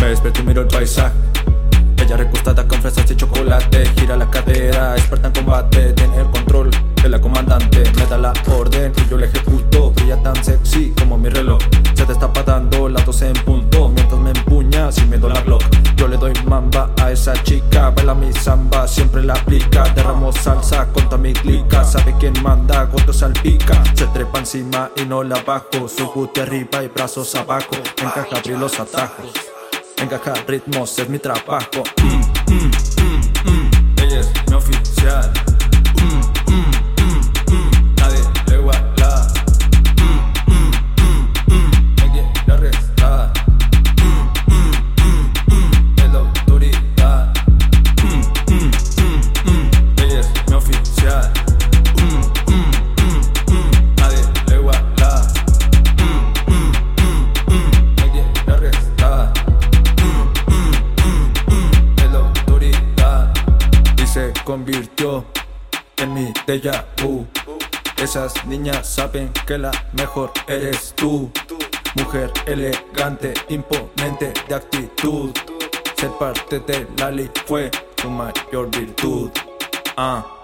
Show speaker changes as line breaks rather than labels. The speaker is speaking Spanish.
Me despierto y miro el paisaje. Ella recostada con fresas y chocolate. Gira la cadera, experta en combate. Tiene el control, es la comandante. Me da la orden y yo la ejecuto. Ella tan sexy como mi reloj. Se te está patando las 12 en punto a esa chica. Baila mi samba, siempre la aplica. Derramo salsa contra mi clica. Sabe quién manda, goto salpica. Se trepa encima y no la bajo. Su booty arriba y brazos abajo. Encaja abrir los atajos. Encajar ritmos es mi trabajo. Mm, mm, mm, mm. Ella es mi oficial. Convirtió en mi déjà vu. Esas niñas saben que la mejor eres tú. Mujer elegante, imponente de actitud. Ser parte de la ley fue tu mayor virtud. Ah.